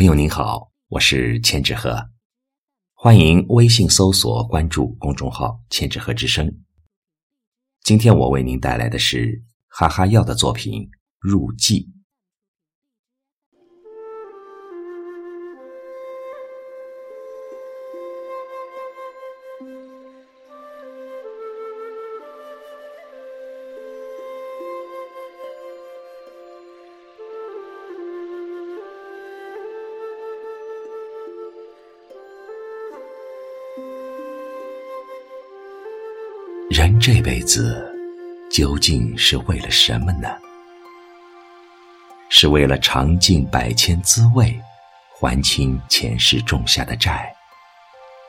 朋友您好，我是千纸鹤，欢迎微信搜索关注公众号“千纸鹤之声”。今天我为您带来的是哈哈药的作品《入寂》。人这辈子究竟是为了什么呢？是为了尝尽百千滋味，还清前世种下的债，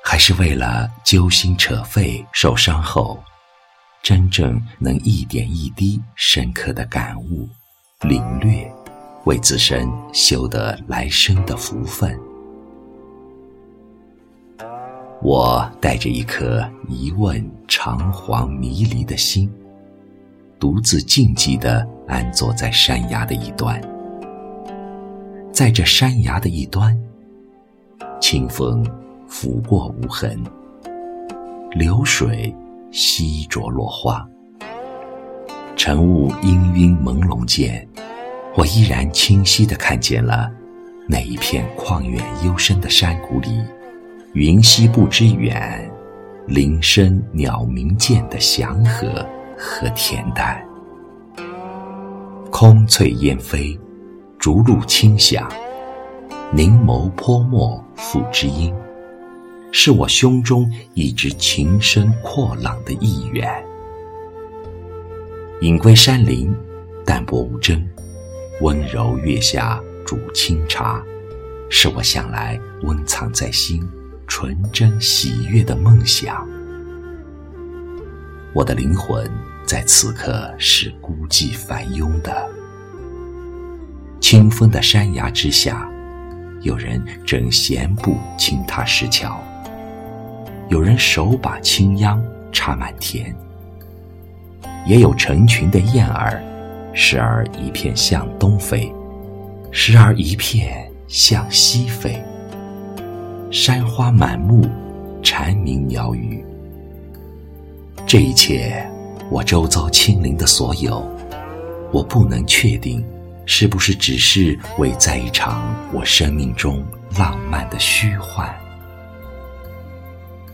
还是为了揪心扯肺、受伤后，真正能一点一滴深刻的感悟、领略，为自身修得来生的福分？我带着一颗疑问、彷徨、迷离的心，独自静寂地安坐在山崖的一端。在这山崖的一端，清风拂过无痕，流水稀着落花，晨雾氤氲朦胧间，我依然清晰地看见了那一片旷远幽深的山谷里。云溪不知远，林深鸟鸣涧的祥和和恬淡。空翠烟飞，竹露清响，凝眸泼墨赋知音，是我胸中一直情深阔朗的意愿。隐归山林，淡泊无争，温柔月下煮清茶，是我向来温藏在心。纯真喜悦的梦想，我的灵魂在此刻是孤寂烦忧的。清风的山崖之下，有人正闲步轻踏石桥，有人手把青秧插满田，也有成群的燕儿，时而一片向东飞，时而一片向西飞。山花满目，蝉鸣鸟语。这一切，我周遭亲临的所有，我不能确定，是不是只是为在一场我生命中浪漫的虚幻？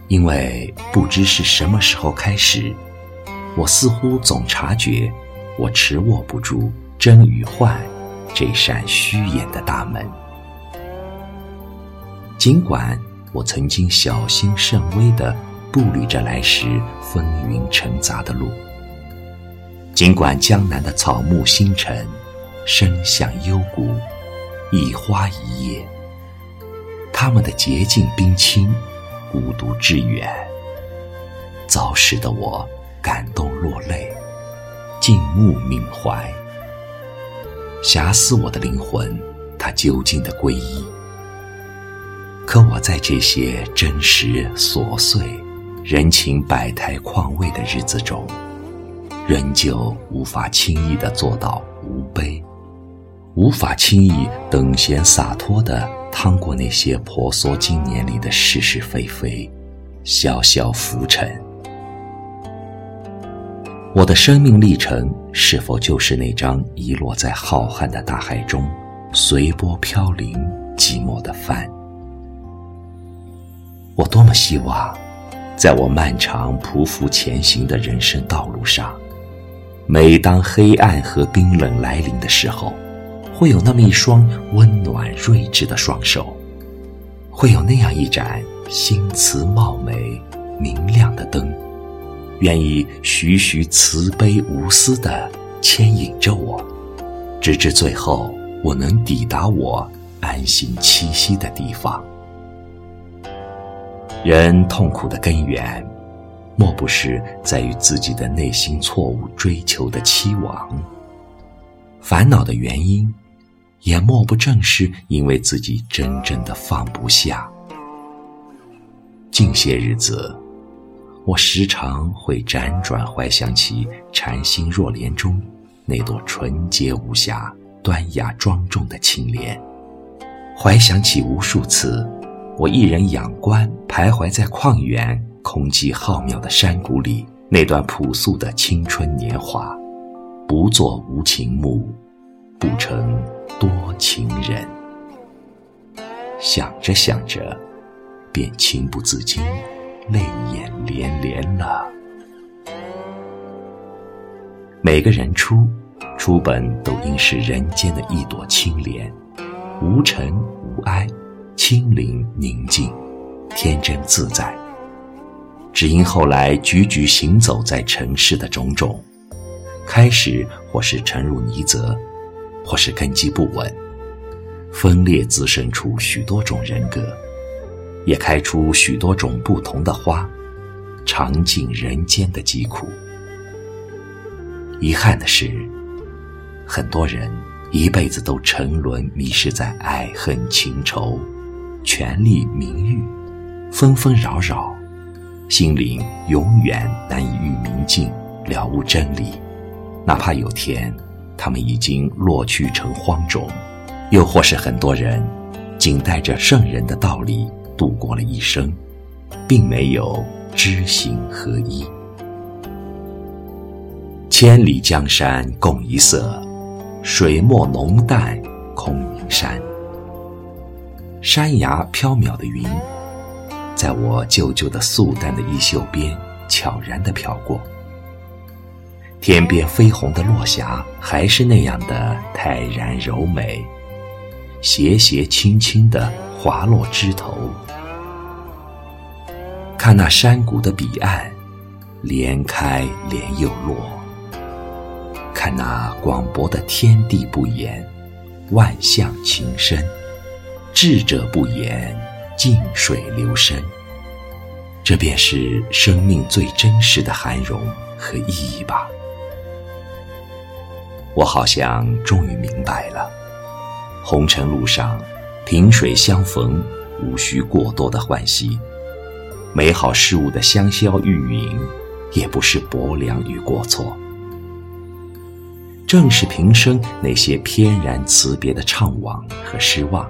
因为不知是什么时候开始，我似乎总察觉，我持握不住真与幻这扇虚掩的大门。尽管我曾经小心慎微地步履着来时风云沉杂的路，尽管江南的草木星辰，声响幽谷，一花一叶，他们的洁净冰清，孤独致远，早使得我感动落泪，静目缅怀，遐思我的灵魂，它究竟的皈依。可我在这些真实琐碎、人情百态况味的日子中，仍旧无法轻易地做到无悲，无法轻易等闲洒脱地趟过那些婆娑经年里的是是非非、潇潇浮沉。我的生命历程是否就是那张遗落在浩瀚的大海中，随波飘零、寂寞的帆？我多么希望，在我漫长匍匐前行的人生道路上，每当黑暗和冰冷来临的时候，会有那么一双温暖睿智的双手，会有那样一盏心慈貌美、明亮的灯，愿意徐徐慈悲无私地牵引着我，直至最后我能抵达我安心栖息的地方。人痛苦的根源，莫不是在于自己的内心错误追求的期望；烦恼的原因，也莫不正是因为自己真正的放不下。近些日子，我时常会辗转怀想起《禅心若莲》中那朵纯洁无瑕、端雅庄重的青莲，怀想起无数次，我一人仰观，徘徊在旷远、空寂浩渺的山谷里，那段朴素的青春年华。不做无情木，不成多情人。想着想着，便情不自禁，泪眼连连了。每个人出，出本都应是人间的一朵青莲，无尘无埃，清灵宁静，天真自在。只因后来踽踽行走在尘世的种种，开始或是沉入泥泽，或是根基不稳。分裂滋生出许多种人格，也开出许多种不同的花，尝尽人间的疾苦。遗憾的是，很多人一辈子都沉沦迷失在爱恨情仇、权力名誉，纷纷扰扰，心灵永远难以遇明镜，了悟真理。哪怕有天，他们已经落去成荒冢。又或是很多人，仅带着圣人的道理度过了一生，并没有知行合一。千里江山共一色，水墨浓淡空云山。山崖飘渺的云，在我旧旧的素淡的衣袖边悄然地飘过。天边绯红的落霞，还是那样的泰然柔美。斜斜轻轻地滑落枝头，看那山谷的彼岸，连开连又落；看那广博的天地不言，万象情深；智者不言，静水流深。这便是生命最真实的涵容和意义吧。我好像终于明白了。红尘路上，萍水相逢，无需过多的欢喜；美好事物的香消玉殒，也不是薄凉与过错。正是平生那些翩然辞别的怅惘和失望，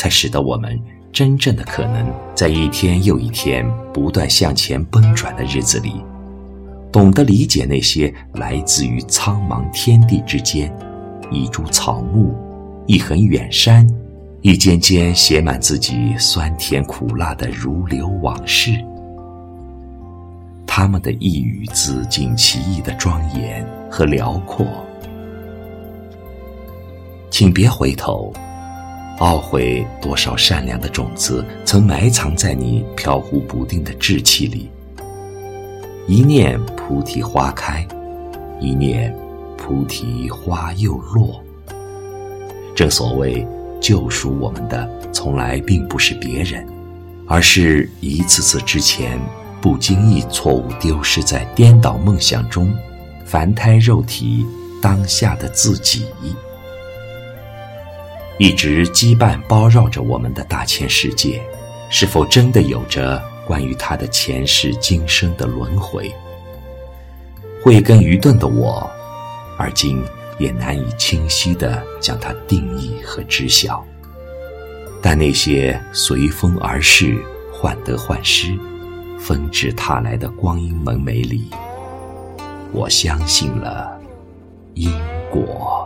才使得我们真正的可能，在一天又一天不断向前奔转的日子里，懂得理解那些来自于苍茫天地之间一株草木。一横远山，一间间写满自己酸甜苦辣的如流往事。他们的一语自尽其意的庄严和辽阔，请别回头，懊悔多少善良的种子曾埋藏在你飘忽不定的志气里。一念菩提花开，一念菩提花又落。正所谓，救赎我们的从来并不是别人，而是一次次之前不经意错误丢失在颠倒梦想中，凡胎肉体当下的自己。一直羁绊包绕着我们的大千世界，是否真的有着关于他的前世今生的轮回？慧根愚钝的我，而今。也难以清晰地将它定义和知晓，但那些随风而逝、患得患失、纷至沓来的光阴门楣里，我相信了因果。